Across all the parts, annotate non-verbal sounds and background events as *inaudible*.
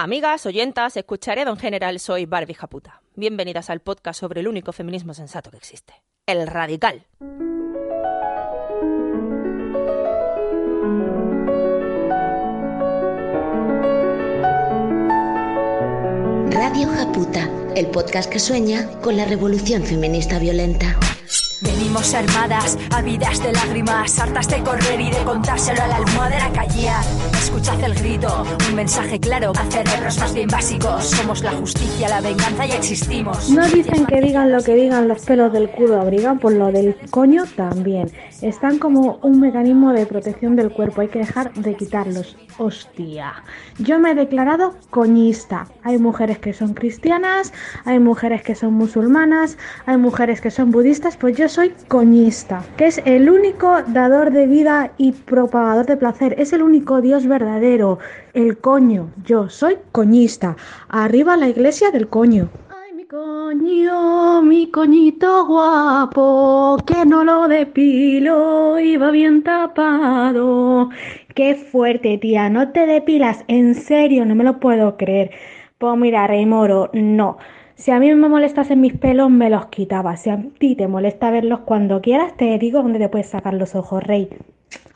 Amigas, oyentas, escucharedo en general, soy Barbie Japuta. Bienvenidas al podcast sobre el único feminismo sensato que existe, el radical. Radio Japuta, el podcast que sueña con la revolución feminista violenta. Venimos armadas, ávidas de lágrimas, hartas de correr y de contárselo a la almohadera callar. Escuchad el grito, un mensaje claro a cerebros más bien básicos. Somos la justicia, la venganza y existimos. No dicen que digan lo que digan los pelos del culo abrigan, por lo del coño también. Están como un mecanismo de protección del cuerpo, hay que dejar de quitarlos. Hostia. Yo me he declarado coñista. Hay mujeres que son cristianas, hay mujeres que son musulmanas, hay mujeres que son budistas, pues yo soy coñista, que es el único dador de vida y propagador de placer, es el único Dios verdadero, el coño. Yo soy coñista. Arriba la iglesia del coño. Mi coñito guapo, que no lo depilo y va bien tapado. Qué fuerte, tía, no te depilas, en serio, no me lo puedo creer. Pues mira, Rey Moro, no. Si a mí me molestasen mis pelos, me los quitaba. Si a ti te molesta verlos cuando quieras, te digo dónde te puedes sacar los ojos, Rey.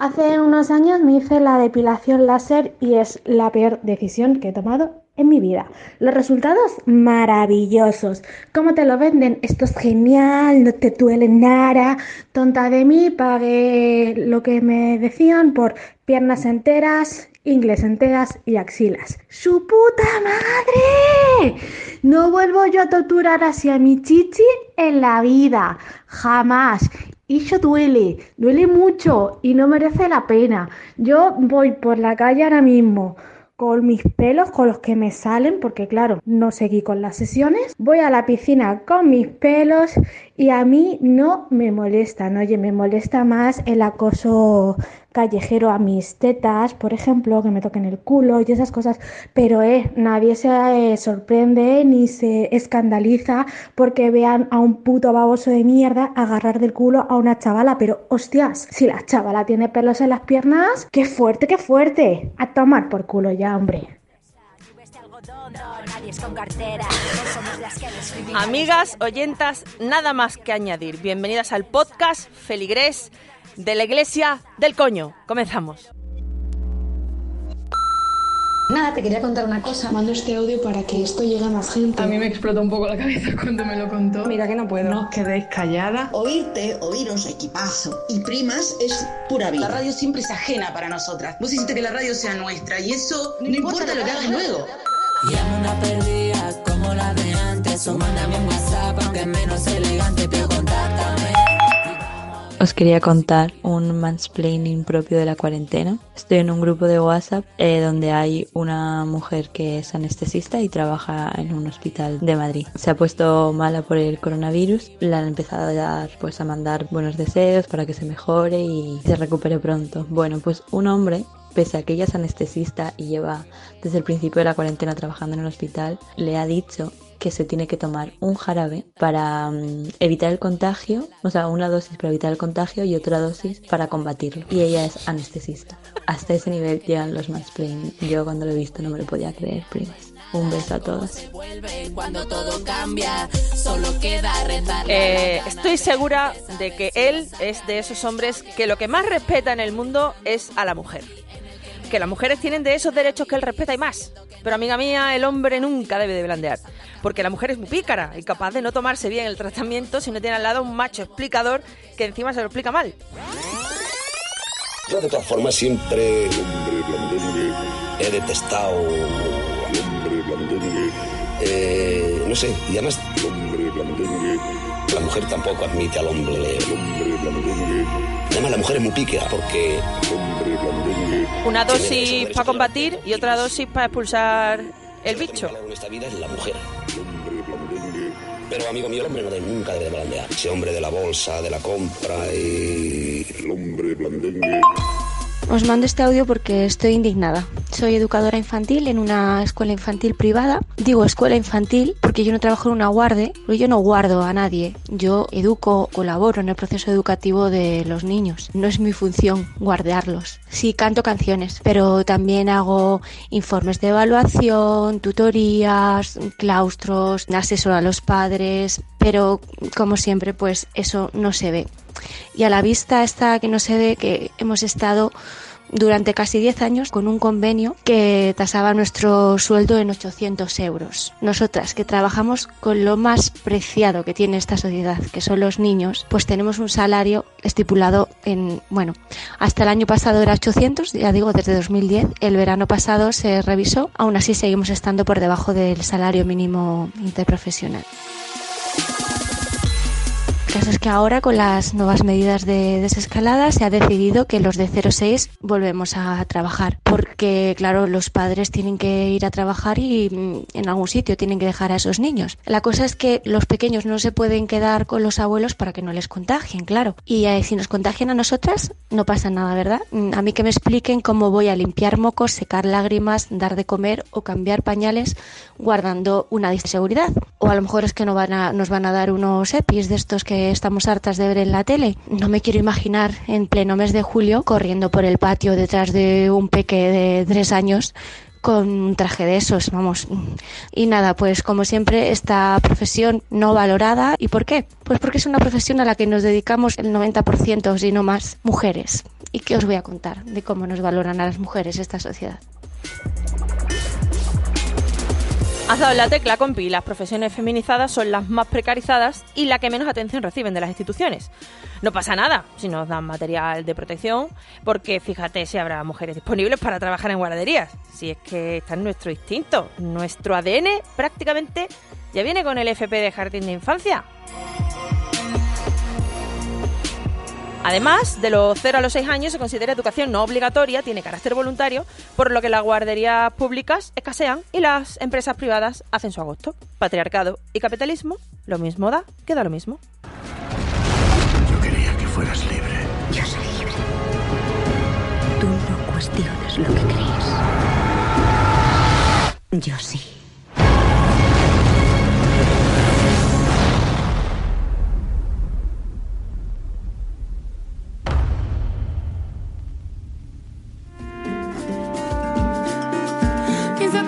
Hace unos años me hice la depilación láser y es la peor decisión que he tomado en mi vida. Los resultados maravillosos. ¿Cómo te lo venden? Esto es genial, no te duele nada. Tonta de mí, pagué lo que me decían por piernas enteras, ingles enteras y axilas. ¡Su puta madre! No vuelvo yo a torturar hacia mi chichi en la vida. Jamás. Y eso duele, duele mucho y no merece la pena. Yo voy por la calle ahora mismo con mis pelos, con los que me salen, porque claro, no seguí con las sesiones. Voy a la piscina con mis pelos y a mí no me molestan. Oye, me molesta más el acoso callejero a mis tetas, por ejemplo, que me toquen el culo y esas cosas, pero eh, nadie se eh, sorprende ni se escandaliza porque vean a un puto baboso de mierda agarrar del culo a una chavala, pero hostias, si la chavala tiene pelos en las piernas, qué fuerte, qué fuerte, a tomar por culo ya, hombre. Amigas, oyentas, nada más que añadir. Bienvenidas al podcast Feligrés de la Iglesia del Coño. Comenzamos. Nada, te quería contar una cosa. Mando este audio para que esto llegue a más gente. A mí me explotó un poco la cabeza *laughs* cuando me lo contó. Mira que no puedo. No os quedéis callada. Oírte, oíros, equipazo y primas es pura vida. La radio siempre es ajena para nosotras. Vos hiciste que la radio sea nuestra y eso no, no importa lo que hagas luego. Llamo una perdida como la de antes o mándame un WhatsApp aunque menos elegante pero contáctame. Os quería contar un mansplaining propio de la cuarentena. Estoy en un grupo de WhatsApp eh, donde hay una mujer que es anestesista y trabaja en un hospital de Madrid. Se ha puesto mala por el coronavirus, le han empezado a dar, pues a mandar buenos deseos para que se mejore y se recupere pronto. Bueno, pues un hombre pese a que ella es anestesista y lleva desde el principio de la cuarentena trabajando en el hospital, le ha dicho que se tiene que tomar un jarabe para um, evitar el contagio, o sea, una dosis para evitar el contagio y otra dosis para combatirlo. Y ella es anestesista. Hasta ese nivel llegan los mansplaining. Yo cuando lo he visto no me lo podía creer, primas. Un beso a todas. Eh, estoy segura de que él es de esos hombres que lo que más respeta en el mundo es a la mujer. Que las mujeres tienen de esos derechos que él respeta y más. Pero amiga mía, el hombre nunca debe de blandear. Porque la mujer es muy pícara y capaz de no tomarse bien el tratamiento si no tiene al lado un macho explicador que encima se lo explica mal. Yo de todas formas siempre he detestado eh, no sé, y además la mujer tampoco admite al hombre. Además la mujer es muy píquera porque Una dosis para combatir y otra dosis para expulsar el bicho. en esta vida es la mujer. Pero amigo mío, el hombre no debe, nunca debe de blandear. Ese hombre de la bolsa, de la compra y el hombre blandengue. Os mando este audio porque estoy indignada. Soy educadora infantil en una escuela infantil privada. Digo escuela infantil porque yo no trabajo en una guarde, porque yo no guardo a nadie. Yo educo, colaboro en el proceso educativo de los niños. No es mi función guardarlos. Sí, canto canciones, pero también hago informes de evaluación, tutorías, claustros, asesoro a los padres, pero como siempre, pues eso no se ve. Y a la vista está que no se ve que hemos estado durante casi 10 años con un convenio que tasaba nuestro sueldo en 800 euros. Nosotras que trabajamos con lo más preciado que tiene esta sociedad, que son los niños, pues tenemos un salario estipulado en, bueno, hasta el año pasado era 800, ya digo, desde 2010, el verano pasado se revisó, aún así seguimos estando por debajo del salario mínimo interprofesional. Caso es que ahora con las nuevas medidas de desescalada se ha decidido que los de 0,6 volvemos a trabajar porque claro los padres tienen que ir a trabajar y mm, en algún sitio tienen que dejar a esos niños. La cosa es que los pequeños no se pueden quedar con los abuelos para que no les contagien, claro. Y eh, si nos contagian a nosotras no pasa nada, ¿verdad? Mm, A mí que me expliquen cómo voy a limpiar mocos, secar lágrimas, dar de comer o cambiar pañales guardando una seguridad. O a lo mejor es que no van a, nos van a dar unos EPIs de estos que estamos hartas de ver en la tele. No me quiero imaginar en pleno mes de julio corriendo por el patio detrás de un peque de tres años con un traje de esos, vamos. Y nada, pues como siempre, esta profesión no valorada. ¿Y por qué? Pues porque es una profesión a la que nos dedicamos el 90%, si no más, mujeres. ¿Y qué os voy a contar de cómo nos valoran a las mujeres esta sociedad? Has dado la tecla, compi. Las profesiones feminizadas son las más precarizadas y la que menos atención reciben de las instituciones. No pasa nada si nos dan material de protección, porque fíjate si habrá mujeres disponibles para trabajar en guarderías. Si es que está en nuestro instinto, nuestro ADN prácticamente ya viene con el FP de jardín de infancia. Además, de los 0 a los 6 años se considera educación no obligatoria, tiene carácter voluntario, por lo que las guarderías públicas escasean y las empresas privadas hacen su agosto. Patriarcado y capitalismo, lo mismo da, queda lo mismo. Yo quería que fueras libre. Yo soy libre. Tú no cuestiones lo que crees. Yo sí.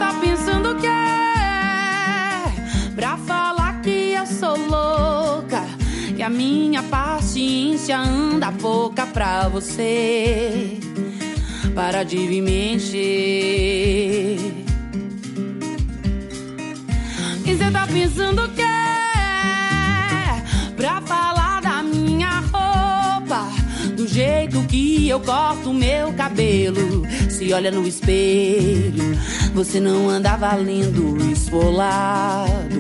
Tá pensando que é? Pra falar que eu sou louca. Que a minha paciência anda pouca pra você. Para de me encher. Quem cê tá pensando que é? Pra falar da minha roupa. Do jeito que eu corto meu cabelo. Se olha no espelho, você não anda valendo esfolado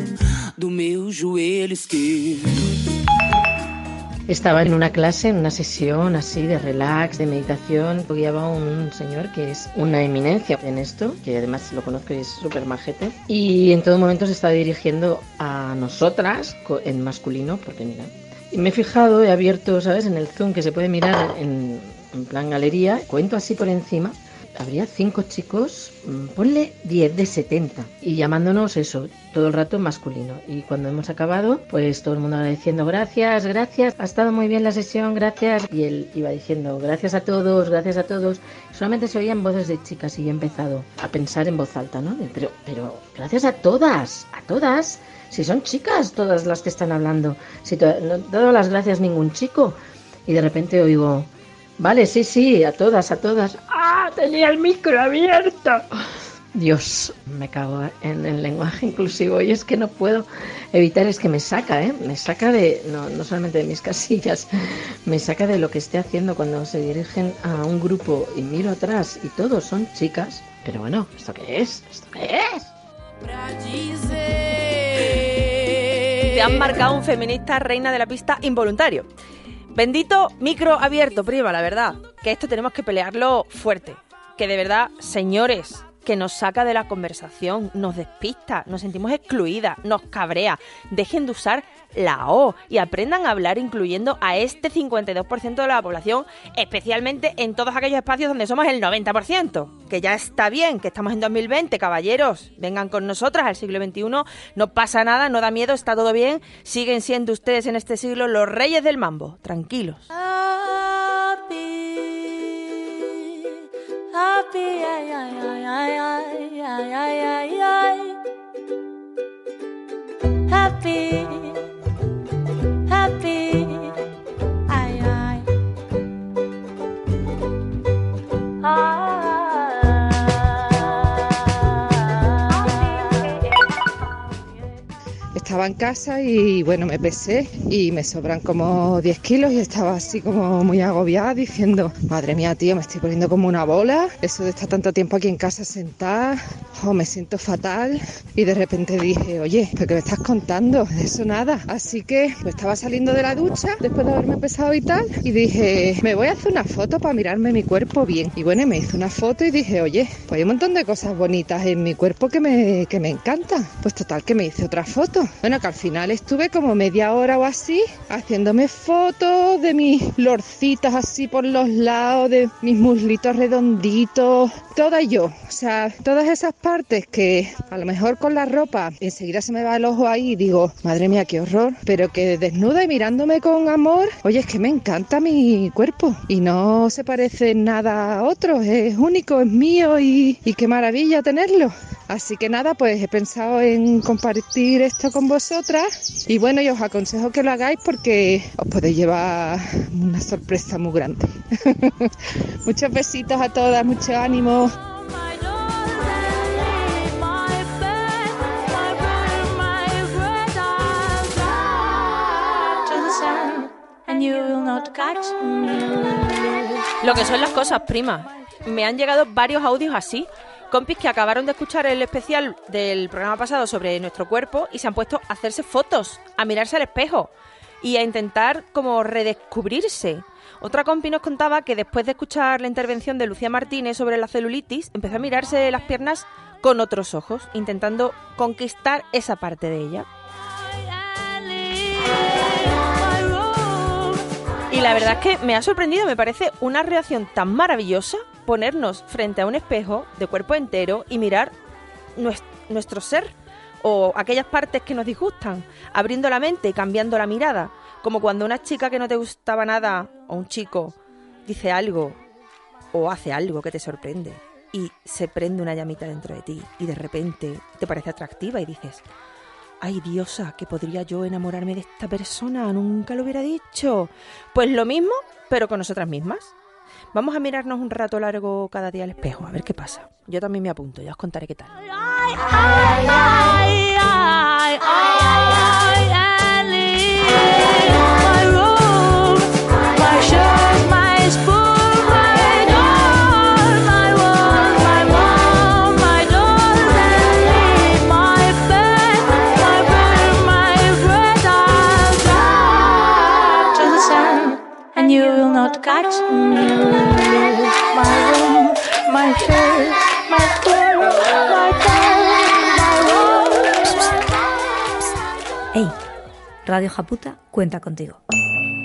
do meu joelho esquerdo. Estaba en una clase, en una sesión así de relax, de meditación. Guiaba un señor que es una eminencia en esto, que además lo conozco y es súper majete. Y en todo momento se estaba dirigiendo a nosotras en masculino, porque mira. Y me he fijado, he abierto, ¿sabes? En el Zoom que se puede mirar en, en plan galería. Cuento así por encima. Habría cinco chicos, mm, ponle 10 de 70 y llamándonos eso, todo el rato masculino. Y cuando hemos acabado, pues todo el mundo agradeciendo gracias, gracias, ha estado muy bien la sesión, gracias. Y él iba diciendo gracias a todos, gracias a todos. Solamente se oían voces de chicas y he empezado a pensar en voz alta, ¿no? Pero, pero gracias a todas, a todas. Si son chicas todas las que están hablando, si to- no dado las gracias ningún chico. Y de repente oigo, vale, sí, sí, a todas, a todas. ¡Ah! Tenía el micro abierto. Dios, me cago en el lenguaje inclusivo y es que no puedo evitar, es que me saca, ¿eh? Me saca de, no, no solamente de mis casillas, me saca de lo que esté haciendo cuando se dirigen a un grupo y miro atrás y todos son chicas. Pero bueno, ¿esto qué es? ¿Esto qué es? Te han marcado un feminista reina de la pista involuntario. Bendito micro abierto, prima, la verdad. Que esto tenemos que pelearlo fuerte. Que de verdad, señores, que nos saca de la conversación, nos despista, nos sentimos excluidas, nos cabrea. Dejen de usar la O y aprendan a hablar incluyendo a este 52% de la población, especialmente en todos aquellos espacios donde somos el 90%. Que ya está bien, que estamos en 2020, caballeros. Vengan con nosotras al siglo XXI, no pasa nada, no da miedo, está todo bien. Siguen siendo ustedes en este siglo los reyes del mambo. Tranquilos. happy. Ay, ay, ay, ay, ay, ay, ay, ay. Happy, happy. Ay, ay. Ay. Estaba en casa y bueno, me pesé y me sobran como 10 kilos y estaba así como muy agobiada diciendo, madre mía, tío, me estoy poniendo como una bola. Eso de estar tanto tiempo aquí en casa sentada, oh, me siento fatal. Y de repente dije, oye, ¿pero qué me estás contando? De eso nada. Así que pues, estaba saliendo de la ducha después de haberme pesado y tal y dije, me voy a hacer una foto para mirarme mi cuerpo bien. Y bueno, me hice una foto y dije, oye, pues hay un montón de cosas bonitas en mi cuerpo que me, que me encantan. Pues total que me hice otra foto. Bueno, que al final estuve como media hora o así haciéndome fotos de mis lorcitas así por los lados, de mis muslitos redonditos, toda yo. O sea, todas esas partes que a lo mejor con la ropa enseguida se me va el ojo ahí y digo, madre mía, qué horror. Pero que desnuda y mirándome con amor, oye, es que me encanta mi cuerpo y no se parece nada a otro, es único, es mío y, y qué maravilla tenerlo. Así que nada, pues he pensado en compartir esto con vosotras y bueno, yo os aconsejo que lo hagáis porque os podéis llevar una sorpresa muy grande. *laughs* Muchos besitos a todas, mucho ánimo. Lo que son las cosas, prima. Me han llegado varios audios así. Compis que acabaron de escuchar el especial del programa pasado sobre nuestro cuerpo y se han puesto a hacerse fotos, a mirarse al espejo y a intentar como redescubrirse. Otra compi nos contaba que después de escuchar la intervención de Lucía Martínez sobre la celulitis, empezó a mirarse las piernas con otros ojos, intentando conquistar esa parte de ella. Y la verdad es que me ha sorprendido, me parece una reacción tan maravillosa ponernos frente a un espejo de cuerpo entero y mirar nues- nuestro ser o aquellas partes que nos disgustan, abriendo la mente y cambiando la mirada, como cuando una chica que no te gustaba nada o un chico dice algo o hace algo que te sorprende y se prende una llamita dentro de ti y de repente te parece atractiva y dices, ay diosa, que podría yo enamorarme de esta persona, nunca lo hubiera dicho. Pues lo mismo, pero con nosotras mismas. Vamos a mirarnos un rato largo cada día al espejo, a ver qué pasa. Yo también me apunto, ya os contaré qué tal. And catch me. My room, my shirt, my clothes, my car, my rose. Ey, Radio Japuta cuenta contigo.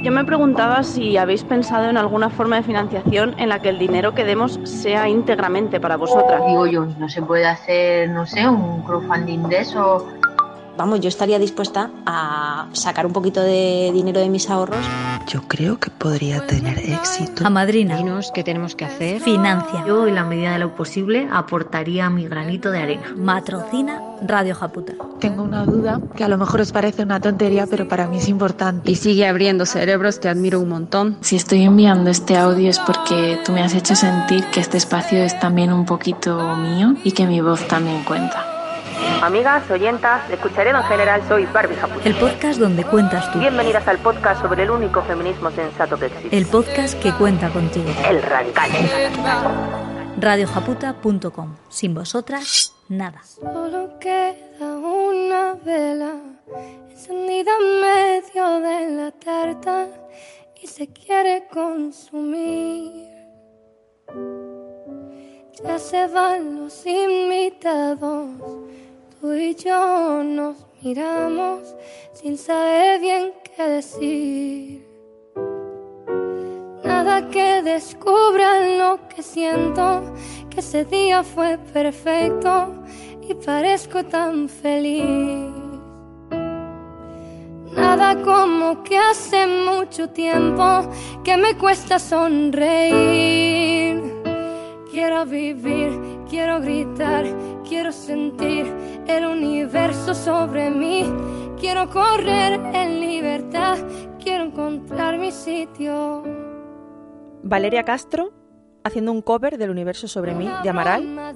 Yo me preguntaba si habéis pensado en alguna forma de financiación en la que el dinero que demos sea íntegramente para vosotras. Digo yo, no se puede hacer, no sé, un crowdfunding de eso. Vamos, yo estaría dispuesta a sacar un poquito de dinero de mis ahorros. Yo creo que podría tener éxito. A madrina. Dinos qué tenemos que hacer. Financia. Yo, en la medida de lo posible, aportaría mi granito de arena. Matrocina Radio Japuta. Tengo una duda que a lo mejor os parece una tontería, pero para mí es importante. Y sigue abriendo cerebros, te admiro un montón. Si estoy enviando este audio es porque tú me has hecho sentir que este espacio es también un poquito mío y que mi voz también cuenta. Amigas, oyentas, escucharía en general, soy Barbie Japuta. El podcast donde cuentas tú. Bienvenidas al podcast sobre el único feminismo sensato que existe. El podcast que cuenta contigo. El radical. Radiojaputa.com. Sin vosotras, nada. Solo queda una vela encendida en medio de la tarta y se quiere consumir. Ya se van los invitados, tú y yo nos miramos sin saber bien qué decir. Nada que descubran lo que siento, que ese día fue perfecto y parezco tan feliz. Nada como que hace mucho tiempo que me cuesta sonreír. Quiero vivir, quiero gritar, quiero sentir el universo sobre mí. Quiero correr en libertad, quiero encontrar mi sitio. Valeria Castro haciendo un cover del universo sobre mí de Amaral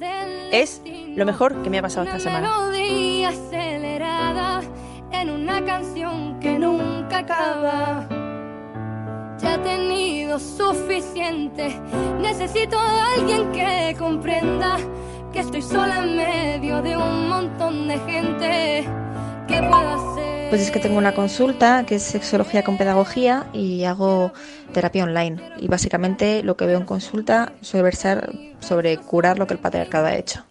es lo mejor que me ha pasado esta semana. melodía acelerada en una canción que nunca acaba. Ya he tenido suficiente, necesito a alguien que comprenda que estoy sola en medio de un montón de gente. ¿Qué puedo hacer? Pues es que tengo una consulta que es sexología con pedagogía y hago terapia online. Y básicamente lo que veo en consulta suele versar sobre curar lo que el patriarcado ha hecho.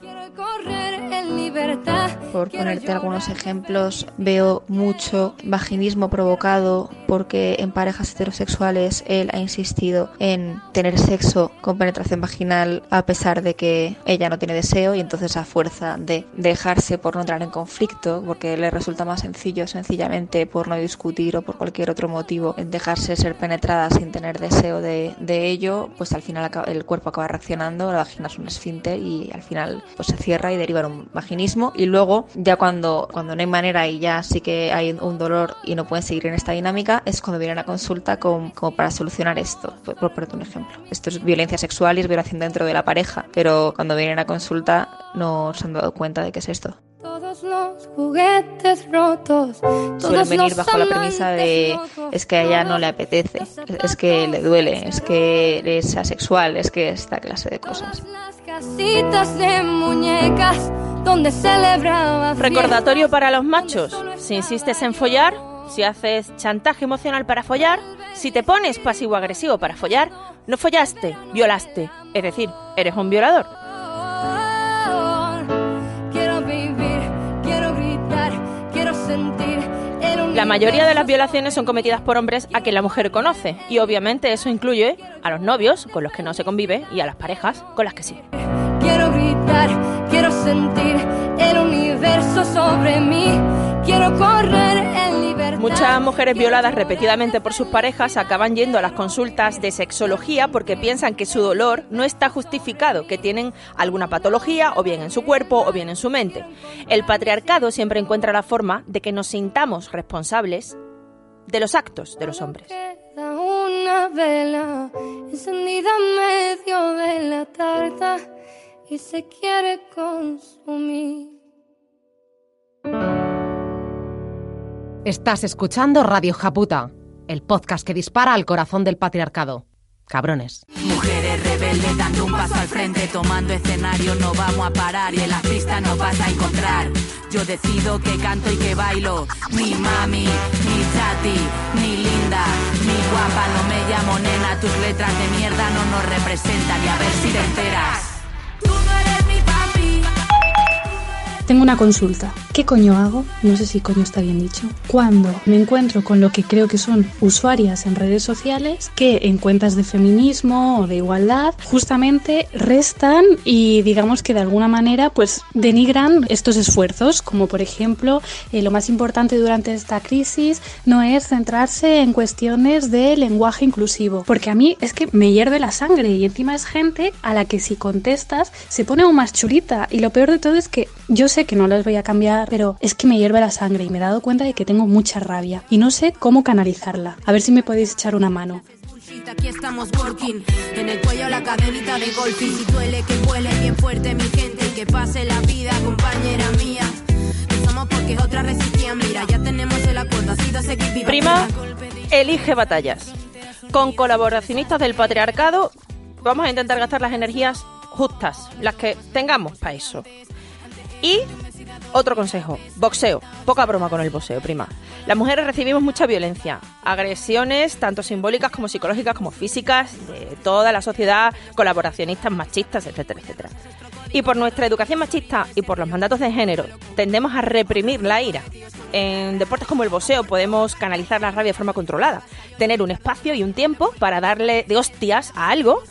Por ponerte algunos ejemplos, veo mucho vaginismo provocado porque en parejas heterosexuales él ha insistido en tener sexo con penetración vaginal a pesar de que ella no tiene deseo y entonces a fuerza de dejarse por no entrar en conflicto, porque le resulta más sencillo sencillamente por no discutir o por cualquier otro motivo dejarse ser penetrada sin tener deseo de, de ello, pues al final el cuerpo acaba reaccionando, la vagina es un esfínter y al final pues se cierra y deriva en un vaginismo y luego ya cuando, cuando no hay manera y ya sí que hay un dolor y no pueden seguir en esta dinámica es cuando vienen a consulta con- como para solucionar esto, por, ponerte un ejemplo. Esto es violencia sexual y es violación dentro de la pareja, pero cuando vienen a consulta no se han dado cuenta de qué es esto. Todos los juguetes rotos. Suelen venir bajo la premisa de es que a ella no le apetece, es- es que le duele, es que es asexual, es que esta clase de cosas. Casitas de muñecas donde celebraba. Recordatorio para los machos. Si insistes en follar, si haces chantaje emocional para follar, si te pones pasivo-agresivo para follar, no follaste, violaste. Es decir, eres un violador. Mayoría de las violaciones son cometidas por hombres a quien la mujer conoce. Y obviamente eso incluye a los novios con los que no se convive y a las parejas con las que sí. Quiero gritar, quiero sentir el universo sobre mí. Quiero correr. Muchas mujeres violadas repetidamente por sus parejas acaban yendo a las consultas de sexología porque piensan que su dolor no está justificado, que tienen alguna patología o bien en su cuerpo o bien en su mente. El patriarcado siempre encuentra la forma de que nos sintamos responsables de los actos de los hombres. Una vela encendida en medio de la tarta y se quiere consumir. Estás escuchando Radio Japuta, el podcast que dispara al corazón del patriarcado. Cabrones. Mujeres rebeldes dando un paso al frente, tomando escenario, no vamos a parar y en las pistas nos vas a encontrar. Yo decido que canto y que bailo, ni mami, ni chati, ni linda, ni guapa, no me llamo nena, tus letras de mierda no nos representan y a ver si te enteras. Tú no eres. Tengo una consulta. ¿Qué coño hago? No sé si coño está bien dicho. Cuando me encuentro con lo que creo que son usuarias en redes sociales que en cuentas de feminismo o de igualdad justamente restan y digamos que de alguna manera pues denigran estos esfuerzos, como por ejemplo eh, lo más importante durante esta crisis no es centrarse en cuestiones de lenguaje inclusivo, porque a mí es que me hierve la sangre y encima es gente a la que si contestas se pone aún más chulita y lo peor de todo es que yo sé que no las voy a cambiar, pero es que me hierve la sangre y me he dado cuenta de que tengo mucha rabia y no sé cómo canalizarla. A ver si me podéis echar una mano. Bullshit, Aquí estamos working, en el cuello la cadenita de golfing. Si duele que vuele bien fuerte mi gente y que pase la vida, compañera mía. No somos porque otras resistían, mira, ya tenemos el acuerdo, ha sido seguir viva. Prima, elige batallas. Con colaboracionistas del patriarcado vamos a intentar gastar las energías justas, las que tengamos para eso. Y Otro consejo, boxeo. Poca broma con el boxeo, prima. Las mujeres recibimos mucha violencia, agresiones tanto simbólicas como psicológicas como físicas de toda la sociedad, colaboracionistas machistas, etcétera, etcétera. Y por nuestra educación machista y por los mandatos de género, tendemos a reprimir la ira. En deportes como el boxeo podemos canalizar la rabia de forma controlada. Tener un espacio y un tiempo para darle de hostias a algo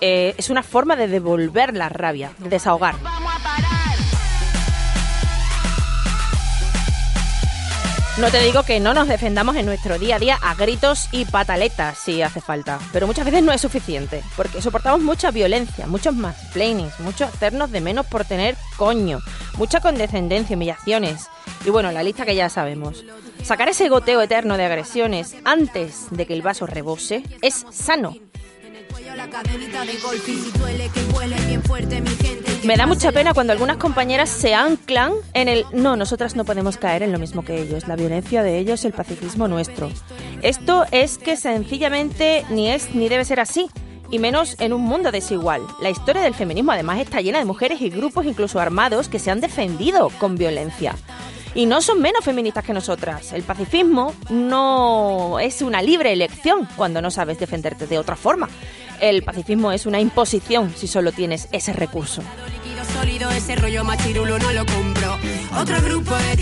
eh, es una forma de devolver la rabia, de desahogar. No te digo que no nos defendamos en nuestro día a día a gritos y pataletas si hace falta, pero muchas veces no es suficiente, porque soportamos mucha violencia, muchos más planings, mucho hacernos de menos por tener coño, mucha condescendencia, humillaciones. Y bueno, la lista que ya sabemos. Sacar ese goteo eterno de agresiones antes de que el vaso rebose es sano, me da mucha pena cuando algunas compañeras se anclan en el no, nosotras no podemos caer en lo mismo que ellos, la violencia de ellos, el pacifismo nuestro. Esto es que sencillamente ni es ni debe ser así. Y menos en un mundo desigual. La historia del feminismo además está llena de mujeres y grupos incluso armados que se han defendido con violencia. Y no son menos feministas que nosotras. El pacifismo no es una libre elección cuando no sabes defenderte de otra forma. El pacifismo es una imposición si solo tienes ese recurso.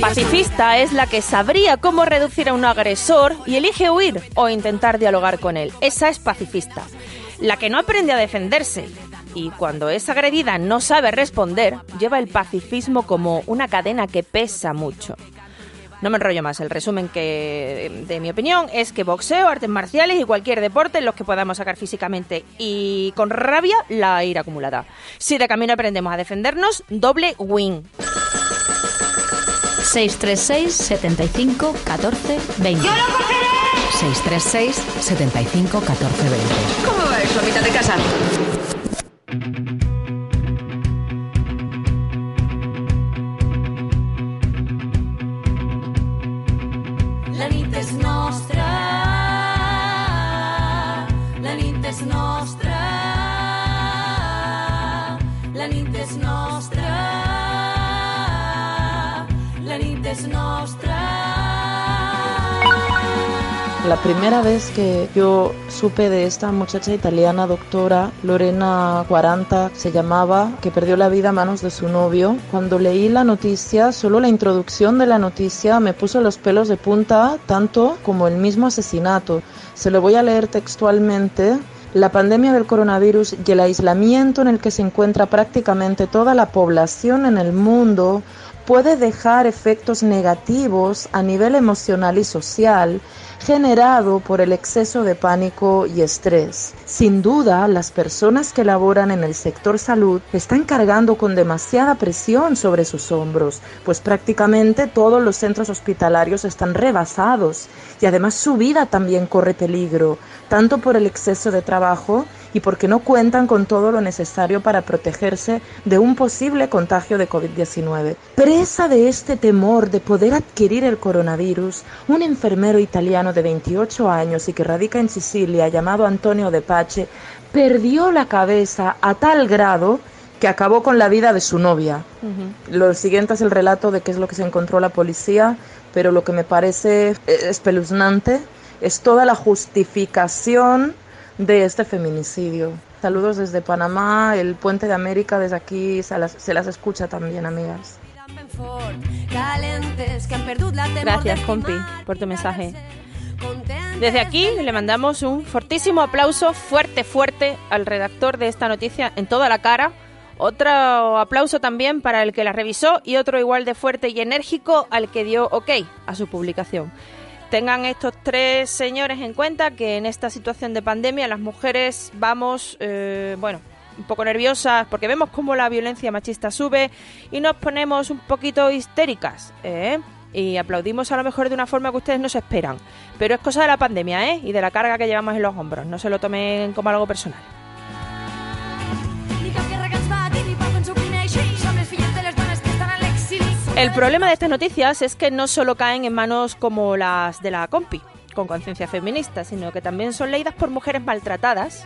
Pacifista es la que sabría cómo reducir a un agresor y elige huir o intentar dialogar con él. Esa es pacifista. La que no aprende a defenderse y cuando es agredida no sabe responder, lleva el pacifismo como una cadena que pesa mucho. No me enrollo más. El resumen que, de mi opinión es que boxeo, artes marciales y cualquier deporte en los que podamos sacar físicamente y con rabia la ira acumulada. Si de camino aprendemos a defendernos, doble win. 636 75 14 20. ¡Yo lo cogeré! 636 75 14 20. ¿Cómo va eso, mitad de casa? La primera vez que yo supe de esta muchacha italiana doctora, Lorena 40 se llamaba, que perdió la vida a manos de su novio, cuando leí la noticia, solo la introducción de la noticia me puso los pelos de punta, tanto como el mismo asesinato. Se lo voy a leer textualmente. La pandemia del coronavirus y el aislamiento en el que se encuentra prácticamente toda la población en el mundo puede dejar efectos negativos a nivel emocional y social generado por el exceso de pánico y estrés. Sin duda, las personas que laboran en el sector salud están cargando con demasiada presión sobre sus hombros, pues prácticamente todos los centros hospitalarios están rebasados y además su vida también corre peligro, tanto por el exceso de trabajo y porque no cuentan con todo lo necesario para protegerse de un posible contagio de COVID-19. Presa de este temor de poder adquirir el coronavirus, un enfermero italiano de 28 años y que radica en Sicilia llamado Antonio De Pace perdió la cabeza a tal grado que acabó con la vida de su novia. Lo siguiente es el relato de qué es lo que se encontró la policía, pero lo que me parece espeluznante es toda la justificación de este feminicidio. Saludos desde Panamá, el puente de América, desde aquí se las, se las escucha también, amigas. Gracias, compi, por tu mensaje. Desde aquí le mandamos un fortísimo aplauso, fuerte, fuerte, al redactor de esta noticia en toda la cara. Otro aplauso también para el que la revisó y otro igual de fuerte y enérgico al que dio ok a su publicación. Tengan estos tres señores en cuenta que en esta situación de pandemia las mujeres vamos, eh, bueno, un poco nerviosas porque vemos cómo la violencia machista sube y nos ponemos un poquito histéricas, ¿eh? Y aplaudimos a lo mejor de una forma que ustedes no se esperan. Pero es cosa de la pandemia, ¿eh? Y de la carga que llevamos en los hombros. No se lo tomen como algo personal. El problema de estas noticias es que no solo caen en manos como las de la compi, con conciencia feminista, sino que también son leídas por mujeres maltratadas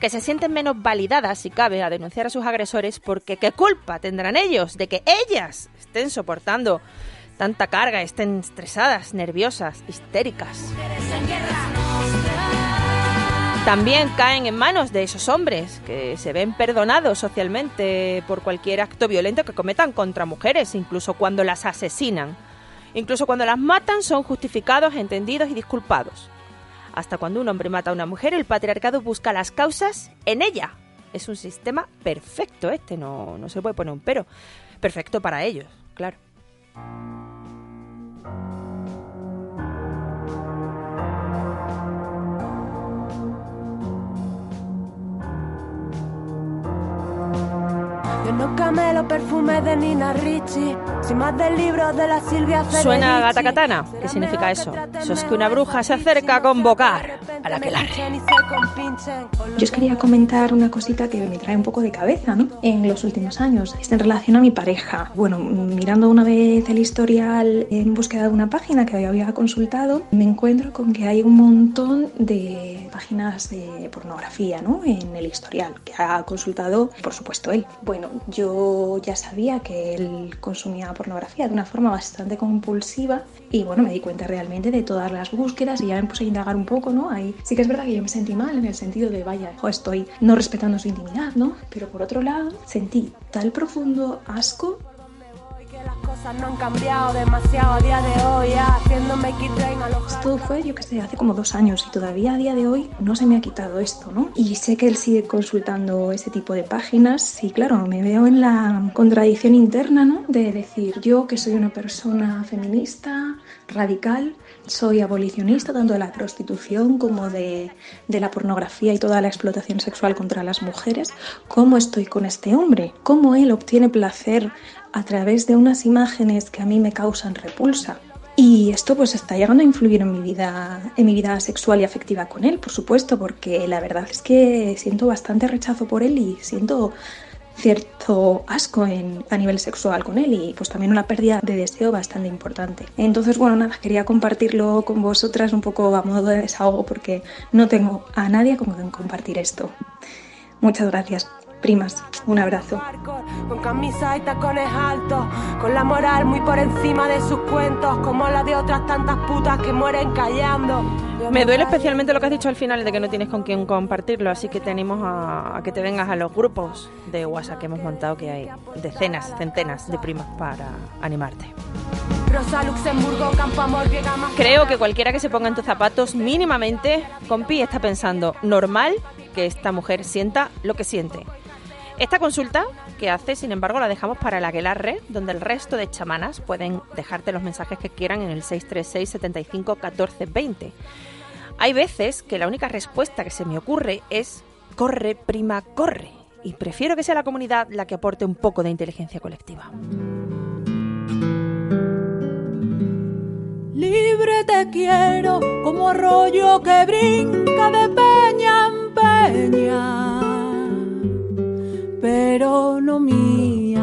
que se sienten menos validadas, si cabe, a denunciar a sus agresores porque qué culpa tendrán ellos de que ellas estén soportando tanta carga, estén estresadas, nerviosas, histéricas. También caen en manos de esos hombres que se ven perdonados socialmente por cualquier acto violento que cometan contra mujeres, incluso cuando las asesinan. Incluso cuando las matan son justificados, entendidos y disculpados. Hasta cuando un hombre mata a una mujer, el patriarcado busca las causas en ella. Es un sistema perfecto este, no, no se puede poner un pero. Perfecto para ellos, claro. Yo no camelo perfume de Nina Ricci, sin más del libro de la Silvia Federici. Suena gata katana. ¿Qué significa eso? Eso es que una bruja se acerca a convocar a la que la Yo os quería comentar una cosita que me trae un poco de cabeza, ¿no? En los últimos años, es en relación a mi pareja. Bueno, mirando una vez el historial en búsqueda de una página que había consultado, me encuentro con que hay un montón de páginas de pornografía, ¿no? En el historial que ha consultado, por supuesto, él. Bueno, yo ya sabía que él consumía pornografía de una forma bastante compulsiva y bueno, me di cuenta realmente de todas las búsquedas y ya me puse a indagar un poco, ¿no? Ahí sí que es verdad que yo me sentí mal en el sentido de, vaya, jo, estoy no respetando su intimidad, ¿no? Pero por otro lado, sentí tal profundo asco no han cambiado demasiado a día de hoy, haciéndome Esto fue, yo que sé, hace como dos años y todavía a día de hoy no se me ha quitado esto, ¿no? Y sé que él sigue consultando ese tipo de páginas y claro, me veo en la contradicción interna, ¿no? De decir, yo que soy una persona feminista, radical, soy abolicionista tanto de la prostitución como de, de la pornografía y toda la explotación sexual contra las mujeres, ¿cómo estoy con este hombre? ¿Cómo él obtiene placer a través de unas imágenes que a mí me causan repulsa? Y esto pues está llegando a influir en mi vida, en mi vida sexual y afectiva con él, por supuesto, porque la verdad es que siento bastante rechazo por él y siento cierto asco en, a nivel sexual con él y pues también una pérdida de deseo bastante importante. Entonces, bueno, nada, quería compartirlo con vosotras un poco a modo de desahogo porque no tengo a nadie con quien compartir esto. Muchas gracias. Primas, un abrazo. Con camisa y tacones altos, con la moral muy por encima de sus cuentos, como la de otras tantas putas que mueren callando. Me duele especialmente lo que has dicho al final de que no tienes con quién compartirlo, así que te animo a, a que te vengas a los grupos de WhatsApp que hemos montado, que hay decenas, centenas de primas para animarte. Rosa Luxemburgo, Campo Amor, Viega más. Creo que cualquiera que se ponga en tus zapatos mínimamente, compi, está pensando normal que esta mujer sienta lo que siente. Esta consulta que hace, sin embargo, la dejamos para el Aguelarre, donde el resto de chamanas pueden dejarte los mensajes que quieran en el 636 75 14 20. Hay veces que la única respuesta que se me ocurre es corre, prima, corre. Y prefiero que sea la comunidad la que aporte un poco de inteligencia colectiva. Libre te quiero como arroyo que brinca de peña en peña, pero no mía.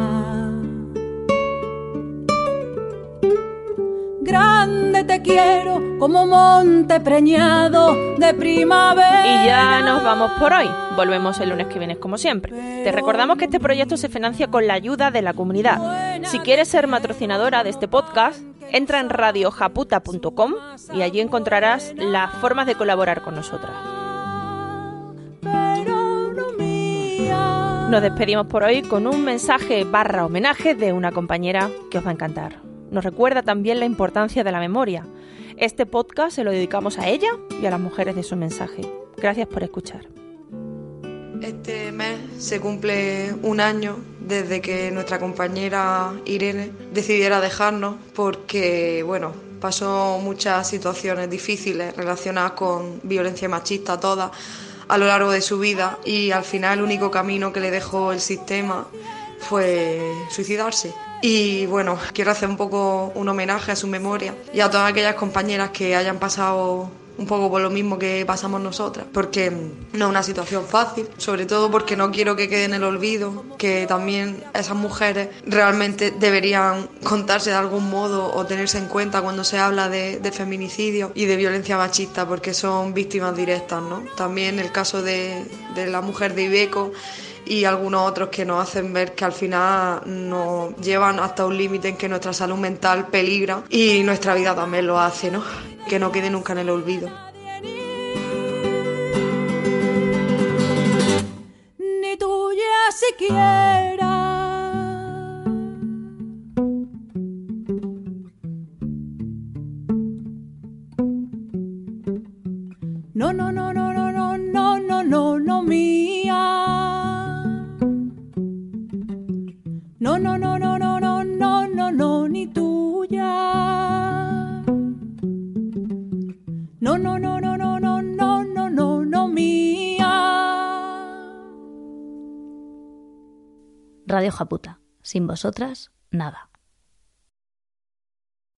Grande te quiero como monte preñado de primavera. Y ya nos vamos por hoy. Volvemos el lunes que viene como siempre. Te recordamos que este proyecto se financia con la ayuda de la comunidad. Si quieres ser patrocinadora de este podcast, entra en radiojaputa.com y allí encontrarás las formas de colaborar con nosotras. Nos despedimos por hoy con un mensaje barra homenaje de una compañera que os va a encantar. Nos recuerda también la importancia de la memoria. Este podcast se lo dedicamos a ella y a las mujeres de su mensaje. Gracias por escuchar. Este mes se cumple un año desde que nuestra compañera Irene decidiera dejarnos porque, bueno, pasó muchas situaciones difíciles relacionadas con violencia machista todas a lo largo de su vida y al final el único camino que le dejó el sistema fue suicidarse. Y bueno, quiero hacer un poco un homenaje a su memoria y a todas aquellas compañeras que hayan pasado un poco por lo mismo que pasamos nosotras, porque no es una situación fácil, sobre todo porque no quiero que quede en el olvido, que también esas mujeres realmente deberían contarse de algún modo o tenerse en cuenta cuando se habla de, de feminicidio y de violencia machista, porque son víctimas directas, ¿no? También el caso de, de la mujer de Ibeco y algunos otros que nos hacen ver que al final nos llevan hasta un límite en que nuestra salud mental peligra y nuestra vida también lo hace, ¿no? Que no quede nunca en el olvido. Ni tuya siquiera. de hoja puta. Sin vosotras, nada.